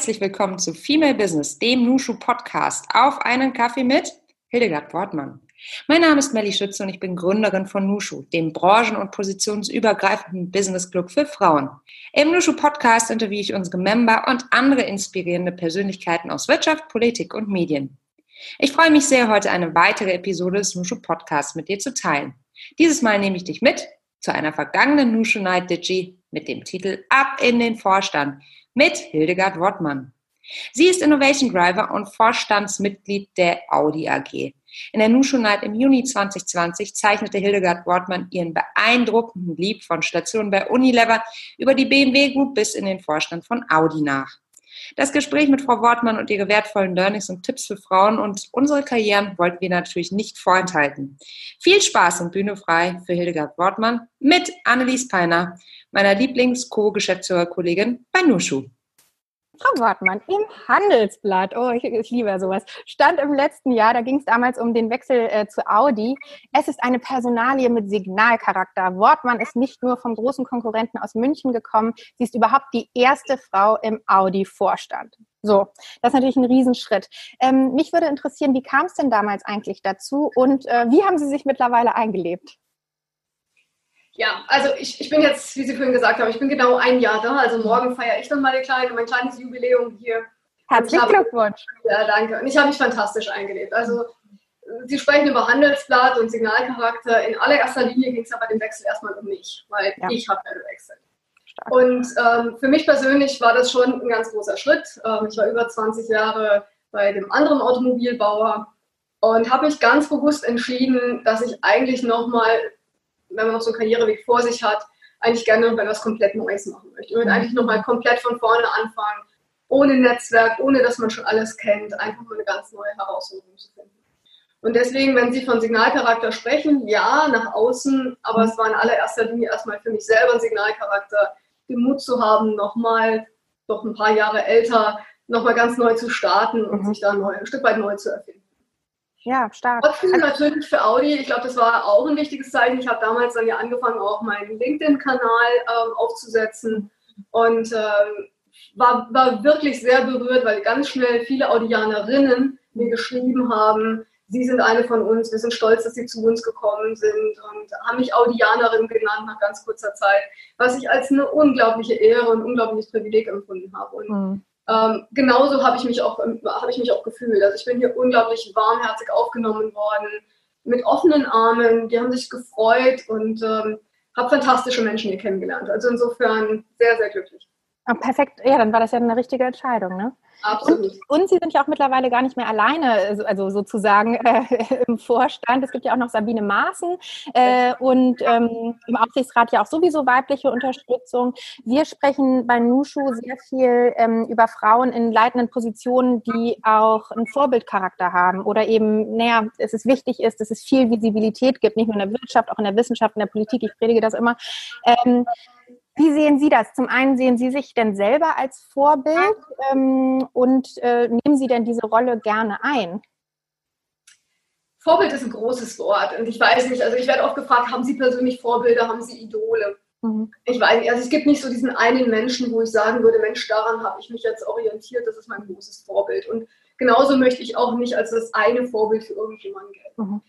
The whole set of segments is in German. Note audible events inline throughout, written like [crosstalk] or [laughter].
Herzlich willkommen zu Female Business, dem Nushu Podcast. Auf einen Kaffee mit Hildegard Wortmann. Mein Name ist Melly Schütze und ich bin Gründerin von Nushu, dem branchen- und positionsübergreifenden Business Club für Frauen. Im Nushu Podcast interviewe ich unsere Member und andere inspirierende Persönlichkeiten aus Wirtschaft, Politik und Medien. Ich freue mich sehr, heute eine weitere Episode des Nushu Podcasts mit dir zu teilen. Dieses Mal nehme ich dich mit zu einer vergangenen Nushu Night Digi mit dem Titel Ab in den Vorstand mit Hildegard Wortmann. Sie ist Innovation Driver und Vorstandsmitglied der Audi AG. In der Nushu Night im Juni 2020 zeichnete Hildegard Wortmann ihren beeindruckenden Lieb von Stationen bei Unilever über die BMW Group bis in den Vorstand von Audi nach. Das Gespräch mit Frau Wortmann und ihre wertvollen Learnings und Tipps für Frauen und unsere Karrieren wollten wir natürlich nicht vorenthalten. Viel Spaß und Bühne frei für Hildegard Wortmann mit Annelies Peiner, meiner Lieblings-Co-Geschäftsführerkollegin bei Nushu. Frau Wortmann, im Handelsblatt, oh, ich, ich liebe sowas, stand im letzten Jahr, da ging es damals um den Wechsel äh, zu Audi. Es ist eine Personalie mit Signalcharakter. Wortmann ist nicht nur vom großen Konkurrenten aus München gekommen, sie ist überhaupt die erste Frau im Audi-Vorstand. So, das ist natürlich ein Riesenschritt. Ähm, mich würde interessieren, wie kam es denn damals eigentlich dazu und äh, wie haben Sie sich mittlerweile eingelebt? Ja, also ich, ich bin jetzt, wie Sie vorhin gesagt haben, ich bin genau ein Jahr da. Also morgen feiere ich nochmal ein kleine, mein kleines Jubiläum hier. Herzlichen Glückwunsch. Ja, danke. Und ich habe mich fantastisch eingelebt. Also Sie sprechen über Handelsblatt und Signalcharakter. In allererster Linie ging es aber den Wechsel erstmal um mich, weil ja. ich habe ja gewechselt. Stark. Und ähm, für mich persönlich war das schon ein ganz großer Schritt. Ähm, ich war über 20 Jahre bei dem anderen Automobilbauer und habe mich ganz bewusst entschieden, dass ich eigentlich nochmal wenn man noch so einen Karriereweg vor sich hat, eigentlich gerne noch etwas komplett Neues machen möchte. Würde eigentlich nochmal komplett von vorne anfangen, ohne Netzwerk, ohne dass man schon alles kennt, einfach mal eine ganz neue Herausforderung zu finden. Und deswegen, wenn Sie von Signalcharakter sprechen, ja, nach außen, aber es war in allererster Linie erstmal für mich selber ein Signalcharakter, den Mut zu haben, nochmal, doch ein paar Jahre älter, nochmal ganz neu zu starten und mhm. sich da neu, ein Stück weit neu zu erfinden. Ja, stark. Trotzdem also, natürlich für Audi, ich glaube, das war auch ein wichtiges Zeichen. Ich habe damals dann ja angefangen, auch meinen LinkedIn-Kanal ähm, aufzusetzen und ähm, war, war wirklich sehr berührt, weil ganz schnell viele Audianerinnen mir geschrieben haben, Sie sind eine von uns, wir sind stolz, dass Sie zu uns gekommen sind und haben mich Audianerin genannt nach ganz kurzer Zeit, was ich als eine unglaubliche Ehre und ein unglaubliches Privileg empfunden habe. Und mhm. Ähm, genauso habe ich, mich auch, hab ich mich auch gefühlt. Also ich bin hier unglaublich warmherzig aufgenommen worden, mit offenen Armen, die haben sich gefreut und ähm, habe fantastische Menschen hier kennengelernt. Also insofern sehr, sehr glücklich. Oh, perfekt, ja, dann war das ja eine richtige Entscheidung, ne? Absolut. Und, und, Sie sind ja auch mittlerweile gar nicht mehr alleine, also, also sozusagen äh, [laughs] im Vorstand. Es gibt ja auch noch Sabine Maaßen äh, und ähm, im Aufsichtsrat ja auch sowieso weibliche Unterstützung. Wir sprechen bei Nushu sehr viel ähm, über Frauen in leitenden Positionen, die auch einen Vorbildcharakter haben oder eben, naja, es ist wichtig ist, dass es viel Visibilität gibt, nicht nur in der Wirtschaft, auch in der Wissenschaft, in der Politik. Ich predige das immer. Ähm, wie sehen Sie das? Zum einen sehen Sie sich denn selber als Vorbild ähm, und äh, nehmen Sie denn diese Rolle gerne ein? Vorbild ist ein großes Wort und ich weiß nicht, also ich werde oft gefragt, haben Sie persönlich Vorbilder, haben Sie Idole? Mhm. Ich weiß nicht, also es gibt nicht so diesen einen Menschen, wo ich sagen würde, Mensch, daran habe ich mich jetzt orientiert, das ist mein großes Vorbild. Und genauso möchte ich auch nicht als das eine Vorbild für irgendjemanden gelten. Mhm.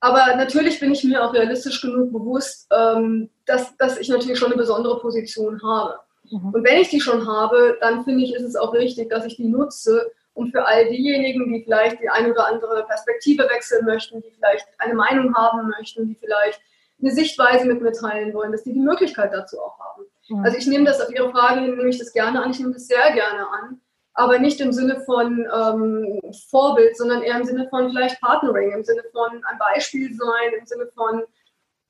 Aber natürlich bin ich mir auch realistisch genug bewusst, ähm, dass, dass ich natürlich schon eine besondere Position habe. Mhm. Und wenn ich die schon habe, dann finde ich, ist es auch richtig, dass ich die nutze, um für all diejenigen, die vielleicht die eine oder andere Perspektive wechseln möchten, die vielleicht eine Meinung haben möchten, die vielleicht eine Sichtweise mit mir teilen wollen, dass die die Möglichkeit dazu auch haben. Mhm. Also ich nehme das auf Ihre Frage nehme ich das gerne an, ich nehme das sehr gerne an aber nicht im Sinne von ähm, Vorbild, sondern eher im Sinne von vielleicht Partnering, im Sinne von ein Beispiel sein, im Sinne von,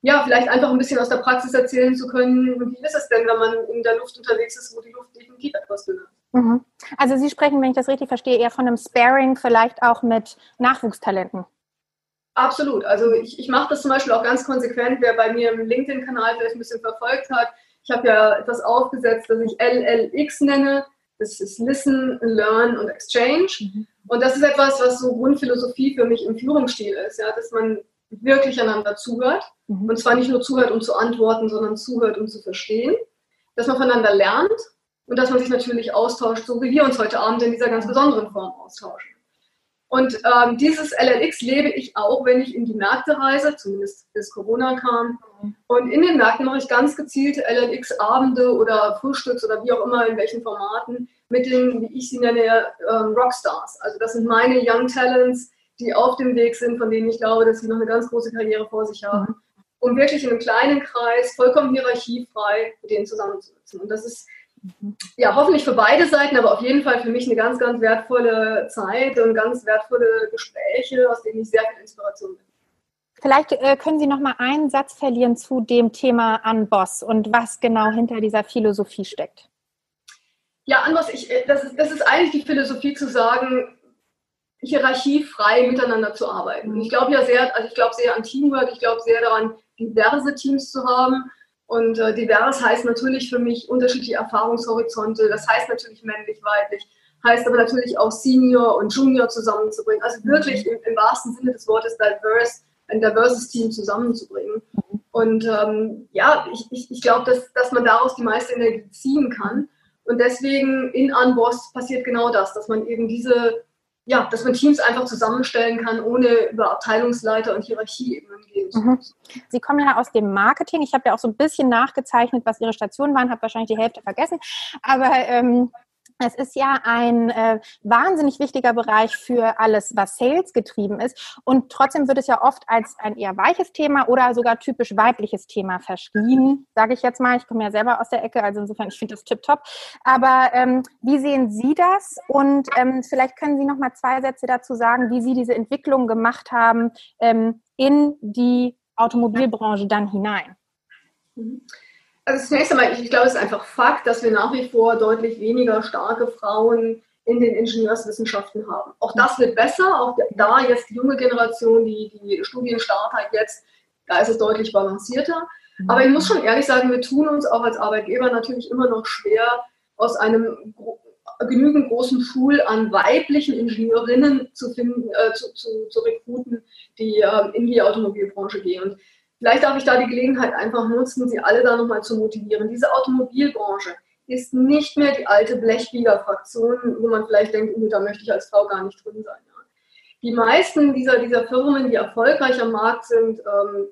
ja, vielleicht einfach ein bisschen aus der Praxis erzählen zu können, wie ist es denn, wenn man in der Luft unterwegs ist, wo die Luft definitiv etwas dünner ist. Mhm. Also Sie sprechen, wenn ich das richtig verstehe, eher von einem Sparing, vielleicht auch mit Nachwuchstalenten. Absolut. Also ich, ich mache das zum Beispiel auch ganz konsequent, wer bei mir im LinkedIn-Kanal vielleicht ein bisschen verfolgt hat. Ich habe ja etwas aufgesetzt, das ich LLX nenne, das ist Listen, Learn und Exchange. Mhm. Und das ist etwas, was so Grundphilosophie für mich im Führungsstil ist, ja, dass man wirklich einander zuhört. Mhm. Und zwar nicht nur zuhört, um zu antworten, sondern zuhört, um zu verstehen. Dass man voneinander lernt und dass man sich natürlich austauscht, so wie wir uns heute Abend in dieser ganz besonderen Form austauschen. Und ähm, dieses LLX lebe ich auch, wenn ich in die Märkte reise, zumindest bis Corona kam. Und in den Märkten mache ich ganz gezielt LLX-Abende oder Frühstücks oder wie auch immer, in welchen Formaten, mit den, wie ich sie nenne, ähm, Rockstars. Also das sind meine Young Talents, die auf dem Weg sind, von denen ich glaube, dass sie noch eine ganz große Karriere vor sich haben. Und wirklich in einem kleinen Kreis, vollkommen hierarchiefrei, mit denen zusammenzusitzen. Und das ist ja, hoffentlich für beide Seiten, aber auf jeden Fall für mich eine ganz, ganz wertvolle Zeit und ganz wertvolle Gespräche, aus denen ich sehr viel Inspiration bin. Vielleicht äh, können Sie noch mal einen Satz verlieren zu dem Thema an Boss und was genau hinter dieser Philosophie steckt. Ja, an was ich, äh, das ist, das ist eigentlich die Philosophie zu sagen, hierarchiefrei miteinander zu arbeiten. Ich glaube ja sehr, also ich glaube sehr an Teamwork, ich glaube sehr daran, diverse Teams zu haben und äh, divers heißt natürlich für mich unterschiedliche Erfahrungshorizonte. Das heißt natürlich männlich, weiblich, heißt aber natürlich auch Senior und Junior zusammenzubringen. Also wirklich im, im wahrsten Sinne des Wortes diverse, ein diverses Team zusammenzubringen. Und ähm, ja, ich, ich, ich glaube, dass, dass man daraus die meiste Energie ziehen kann. Und deswegen in Unboss passiert genau das, dass man eben diese ja, dass man Teams einfach zusammenstellen kann, ohne über Abteilungsleiter und Hierarchieebenen gehen zu mhm. müssen. Sie kommen ja aus dem Marketing. Ich habe ja auch so ein bisschen nachgezeichnet, was Ihre Stationen waren, habe wahrscheinlich die Hälfte vergessen. Aber ähm, es ist ja ein äh, wahnsinnig wichtiger Bereich für alles, was Sales getrieben ist. Und trotzdem wird es ja oft als ein eher weiches Thema oder sogar typisch weibliches Thema verschrieben, sage ich jetzt mal. Ich komme ja selber aus der Ecke, also insofern, ich finde das tipptopp. Aber ähm, wie sehen Sie das? Und ähm, vielleicht können Sie noch mal zwei Sätze dazu sagen, wie Sie diese Entwicklung gemacht haben ähm, in die Automobilbranche dann hinein. Mhm. Also zunächst einmal, ich, glaube, es ist einfach Fakt, dass wir nach wie vor deutlich weniger starke Frauen in den Ingenieurswissenschaften haben. Auch das wird besser, auch da jetzt die junge Generation, die, die Studienstart hat jetzt, da ist es deutlich balancierter. Aber ich muss schon ehrlich sagen, wir tun uns auch als Arbeitgeber natürlich immer noch schwer, aus einem genügend großen Pool an weiblichen Ingenieurinnen zu finden, äh, zu, zu, zu rekruten, die äh, in die Automobilbranche gehen. Und Vielleicht darf ich da die Gelegenheit einfach nutzen, Sie alle da nochmal zu motivieren. Diese Automobilbranche ist nicht mehr die alte Blechbieger-Fraktion, wo man vielleicht denkt, oh, da möchte ich als Frau gar nicht drin sein. Die meisten dieser, dieser Firmen, die erfolgreich am Markt sind, ähm,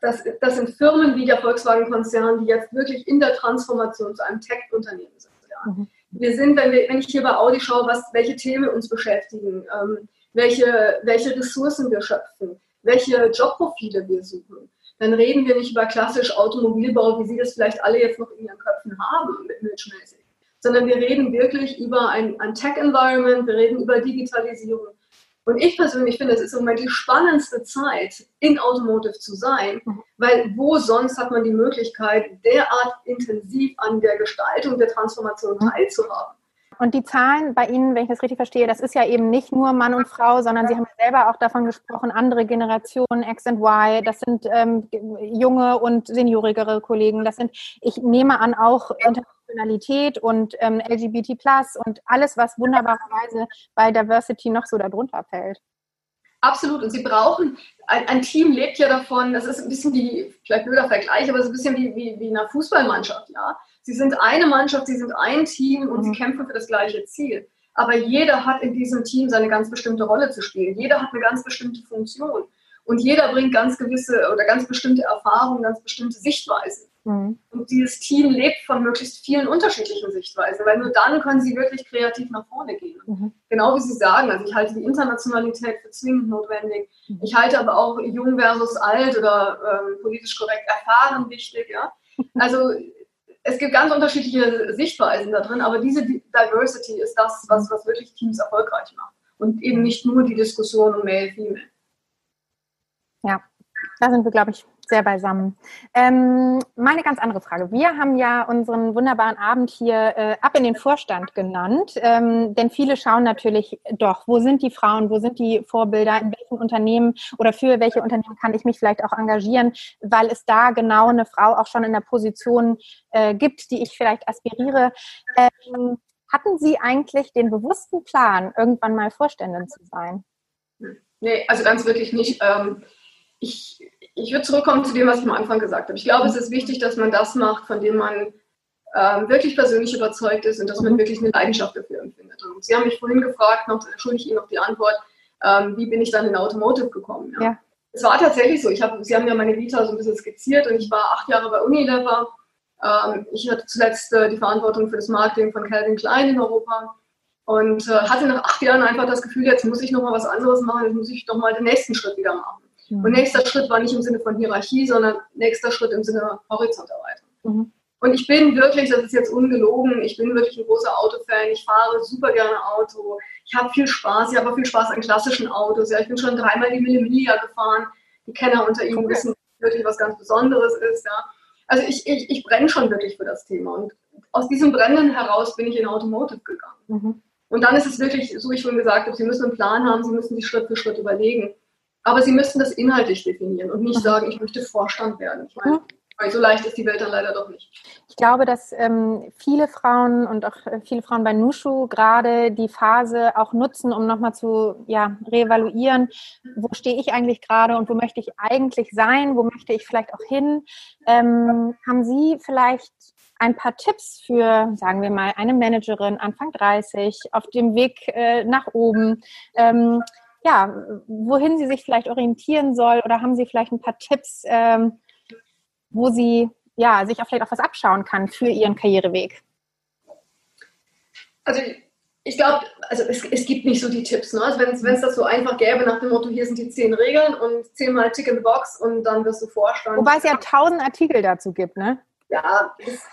das, das, sind Firmen wie der Volkswagen-Konzern, die jetzt wirklich in der Transformation zu einem Tech-Unternehmen sind. Ja. Mhm. Wir sind, wenn, wir, wenn ich hier bei Audi schaue, was, welche Themen uns beschäftigen, ähm, welche, welche Ressourcen wir schöpfen, welche Jobprofile wir suchen. Dann reden wir nicht über klassisch Automobilbau, wie Sie das vielleicht alle jetzt noch in Ihren Köpfen haben, mit Milchmäßig, sondern wir reden wirklich über ein, ein Tech-Environment, wir reden über Digitalisierung. Und ich persönlich finde, es ist im Moment die spannendste Zeit, in Automotive zu sein, weil wo sonst hat man die Möglichkeit, derart intensiv an der Gestaltung der Transformation mhm. teilzuhaben. Und die Zahlen bei Ihnen, wenn ich das richtig verstehe, das ist ja eben nicht nur Mann und Frau, sondern Sie haben selber auch davon gesprochen, andere Generationen, X und Y, das sind ähm, junge und seniorigere Kollegen, das sind, ich nehme an, auch Internationalität und ähm, LGBT und alles, was wunderbarerweise bei Diversity noch so darunter fällt. Absolut. Und Sie brauchen, ein, ein, Team lebt ja davon, das ist ein bisschen wie, vielleicht blöder Vergleich, aber ist ein bisschen wie, wie, wie eine Fußballmannschaft, ja. Sie sind eine Mannschaft, sie sind ein Team und mhm. sie kämpfen für das gleiche Ziel. Aber jeder hat in diesem Team seine ganz bestimmte Rolle zu spielen. Jeder hat eine ganz bestimmte Funktion. Und jeder bringt ganz gewisse oder ganz bestimmte Erfahrungen, ganz bestimmte Sichtweisen. Mhm. Und dieses Team lebt von möglichst vielen unterschiedlichen Sichtweisen, weil nur dann können sie wirklich kreativ nach vorne gehen. Mhm. Genau wie Sie sagen, also ich halte die Internationalität für zwingend notwendig. Mhm. Ich halte aber auch jung versus alt oder ähm, politisch korrekt erfahren wichtig. Ja? Also es gibt ganz unterschiedliche Sichtweisen da drin, aber diese Diversity ist das, was, was wirklich Teams erfolgreich macht. Und eben nicht nur die Diskussion um Male, Female. Ja, da sind wir, glaube ich, sehr beisammen. Ähm, meine ganz andere Frage. Wir haben ja unseren wunderbaren Abend hier äh, ab in den Vorstand genannt, ähm, denn viele schauen natürlich doch, wo sind die Frauen, wo sind die Vorbilder, in welchen Unternehmen oder für welche Unternehmen kann ich mich vielleicht auch engagieren, weil es da genau eine Frau auch schon in der Position äh, gibt, die ich vielleicht aspiriere. Ähm, hatten Sie eigentlich den bewussten Plan, irgendwann mal Vorständin zu sein? Nee, also ganz wirklich nicht. Ähm, ich, ich würde zurückkommen zu dem, was ich am Anfang gesagt habe. Ich glaube, es ist wichtig, dass man das macht, von dem man ähm, wirklich persönlich überzeugt ist und dass man mhm. wirklich eine Leidenschaft dafür empfindet. Und Sie haben mich vorhin gefragt, noch schulde ich Ihnen noch die Antwort, ähm, wie bin ich dann in Automotive gekommen? Ja. ja. Es war tatsächlich so. Ich hab, Sie haben ja meine Vita so ein bisschen skizziert und ich war acht Jahre bei Unilever. Ähm, ich hatte zuletzt äh, die Verantwortung für das Marketing von Calvin Klein in Europa und äh, hatte nach acht Jahren einfach das Gefühl, jetzt muss ich noch mal was anderes machen, jetzt muss ich noch mal den nächsten Schritt wieder machen. Mhm. Und nächster Schritt war nicht im Sinne von Hierarchie, sondern nächster Schritt im Sinne Horizonterweiterung. Mhm. Und ich bin wirklich, das ist jetzt ungelogen, ich bin wirklich ein großer Autofan. Ich fahre super gerne Auto. Ich habe viel Spaß. Ich habe auch viel Spaß an klassischen Autos. Ja, ich bin schon dreimal die Millimilia gefahren. Die Kenner unter Ihnen okay. wissen wirklich, was ganz Besonderes ist. Ja. Also ich, ich, ich brenne schon wirklich für das Thema. Und aus diesem Brennen heraus bin ich in Automotive gegangen. Mhm. Und dann ist es wirklich, so wie ich schon gesagt habe, Sie müssen einen Plan haben, Sie müssen sich Schritt für Schritt überlegen. Aber Sie müssen das inhaltlich definieren und nicht mhm. sagen, ich möchte Vorstand werden. Ich meine, weil so leicht ist die Welt dann leider doch nicht. Ich glaube, dass ähm, viele Frauen und auch äh, viele Frauen bei Nushu gerade die Phase auch nutzen, um nochmal zu ja, reevaluieren, wo stehe ich eigentlich gerade und wo möchte ich eigentlich sein, wo möchte ich vielleicht auch hin. Ähm, haben Sie vielleicht ein paar Tipps für, sagen wir mal, eine Managerin Anfang 30 auf dem Weg äh, nach oben? Ähm, ja, wohin sie sich vielleicht orientieren soll oder haben Sie vielleicht ein paar Tipps? Ähm, wo sie ja, sich auch vielleicht auch was abschauen kann für ihren Karriereweg? Also ich glaube, also es, es, gibt nicht so die Tipps. Ne? Also wenn es das so einfach gäbe nach dem Motto, hier sind die zehn Regeln und zehnmal Tick in the Box und dann wirst du Vorstand. Wobei es ja tausend Artikel dazu gibt, ne? Ja, das,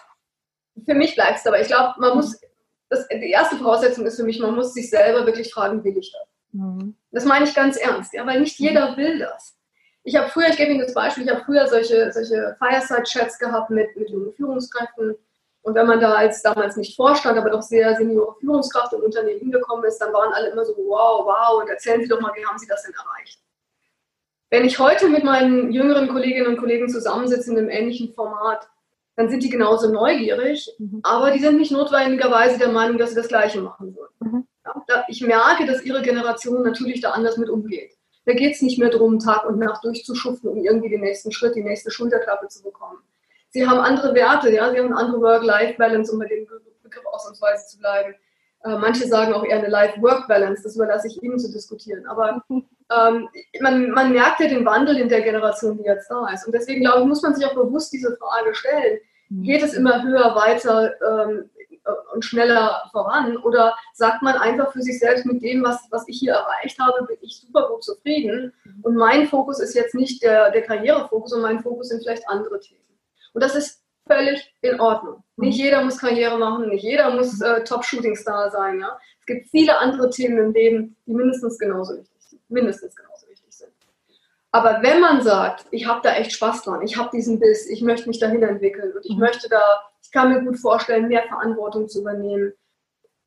für mich bleibt es dabei. Ich glaube, man muss, das, die erste Voraussetzung ist für mich, man muss sich selber wirklich fragen, will ich das? Mhm. Das meine ich ganz ernst, ja, weil nicht jeder will das. Ich habe früher, ich gebe Ihnen das Beispiel, ich habe früher solche, solche Fireside-Chats gehabt mit, mit jungen Führungskräften. Und wenn man da als damals nicht Vorstand, aber doch sehr seniore Führungskraft im Unternehmen hingekommen ist, dann waren alle immer so, wow, wow, und erzählen Sie doch mal, wie haben Sie das denn erreicht? Wenn ich heute mit meinen jüngeren Kolleginnen und Kollegen zusammensitze in einem ähnlichen Format, dann sind die genauso neugierig, mhm. aber die sind nicht notwendigerweise der Meinung, dass sie das Gleiche machen würden. Mhm. Ich merke, dass ihre Generation natürlich da anders mit umgeht. Da geht es nicht mehr darum, Tag und Nacht durchzuschuften, um irgendwie den nächsten Schritt, die nächste Schulterklappe zu bekommen. Sie haben andere Werte, ja, sie haben eine andere Work-Life-Balance, um bei dem Begriff ausnahmsweise zu bleiben. Äh, manche sagen auch eher eine Life-Work-Balance, das überlasse ich Ihnen zu diskutieren. Aber ähm, man, man merkt ja den Wandel in der Generation, die jetzt da ist. Und deswegen, glaube ich, muss man sich auch bewusst diese Frage stellen. Mhm. Geht es immer höher, weiter? Ähm, und schneller voran? Oder sagt man einfach für sich selbst, mit dem, was, was ich hier erreicht habe, bin ich super gut zufrieden. Und mein Fokus ist jetzt nicht der, der Karrierefokus und mein Fokus sind vielleicht andere Themen. Und das ist völlig in Ordnung. Nicht jeder muss Karriere machen, nicht jeder muss äh, Top-Shooting-Star sein. Ja? Es gibt viele andere Themen im Leben, die mindestens genauso wichtig sind. Mindestens genauso wichtig sind. Aber wenn man sagt, ich habe da echt Spaß dran, ich habe diesen Biss, ich möchte mich dahin entwickeln und ich mhm. möchte da kann mir gut vorstellen, mehr Verantwortung zu übernehmen.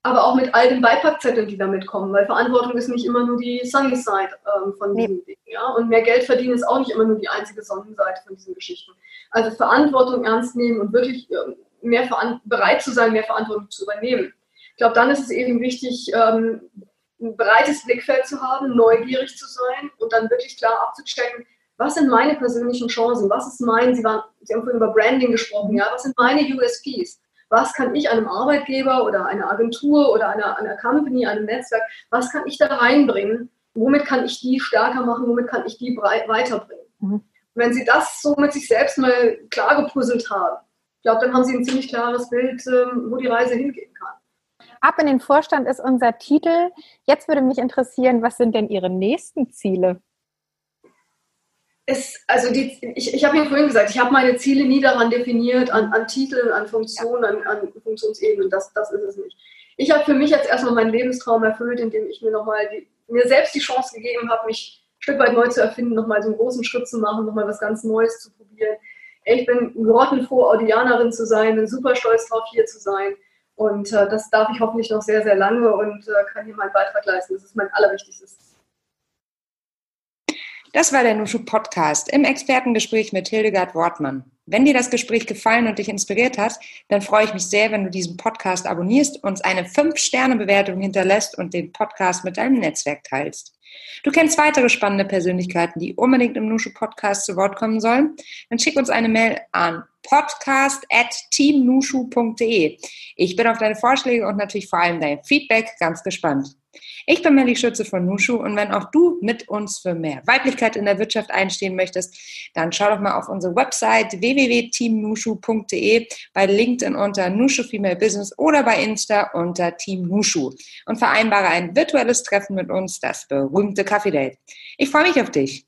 Aber auch mit all den Beipackzetteln, die damit kommen, weil Verantwortung ist nicht immer nur die Sunny Side ähm, von diesen Dingen. Ja? Und mehr Geld verdienen ist auch nicht immer nur die einzige Sonnenseite von diesen Geschichten. Also Verantwortung ernst nehmen und wirklich äh, mehr bereit zu sein, mehr Verantwortung zu übernehmen. Ich glaube, dann ist es eben wichtig, ähm, ein breites Blickfeld zu haben, neugierig zu sein und dann wirklich klar abzuchecken, was sind meine persönlichen Chancen? Was ist mein, Sie, waren, Sie haben vorhin über Branding gesprochen, ja, was sind meine USPs? Was kann ich einem Arbeitgeber oder einer Agentur oder einer, einer Company, einem Netzwerk, was kann ich da reinbringen? Womit kann ich die stärker machen? Womit kann ich die weiterbringen? Mhm. Wenn Sie das so mit sich selbst mal klar gepuzzelt haben, ich glaube, dann haben Sie ein ziemlich klares Bild, ähm, wo die Reise hingehen kann. Ab in den Vorstand ist unser Titel. Jetzt würde mich interessieren, was sind denn Ihre nächsten Ziele? Es, also die, ich, ich habe ja vorhin gesagt, ich habe meine Ziele nie daran definiert, an, an Titeln, an Funktionen, an, an Funktionsebenen. Das, das ist es nicht. Ich habe für mich jetzt erstmal meinen Lebenstraum erfüllt, indem ich mir nochmal mir selbst die Chance gegeben habe, mich ein Stück weit neu zu erfinden, nochmal so einen großen Schritt zu machen, nochmal was ganz Neues zu probieren. Ich bin grottenfroh, Audianerin zu sein, bin super stolz drauf, hier zu sein. Und äh, das darf ich hoffentlich noch sehr, sehr lange und äh, kann hier meinen Beitrag leisten. Das ist mein allerwichtigstes das war der Nushu Podcast im Expertengespräch mit Hildegard Wortmann. Wenn dir das Gespräch gefallen und dich inspiriert hat, dann freue ich mich sehr, wenn du diesen Podcast abonnierst, uns eine 5-Sterne-Bewertung hinterlässt und den Podcast mit deinem Netzwerk teilst. Du kennst weitere spannende Persönlichkeiten, die unbedingt im Nushu Podcast zu Wort kommen sollen? Dann schick uns eine Mail an podcast at teamnushu.de. Ich bin auf deine Vorschläge und natürlich vor allem dein Feedback ganz gespannt. Ich bin Melly Schütze von Nushu und wenn auch du mit uns für mehr Weiblichkeit in der Wirtschaft einstehen möchtest, dann schau doch mal auf unsere Website www.teamnushu.de, bei LinkedIn unter Nushu Female Business oder bei Insta unter Team Nushu und vereinbare ein virtuelles Treffen mit uns, das berühmte Kaffee Date. Ich freue mich auf dich.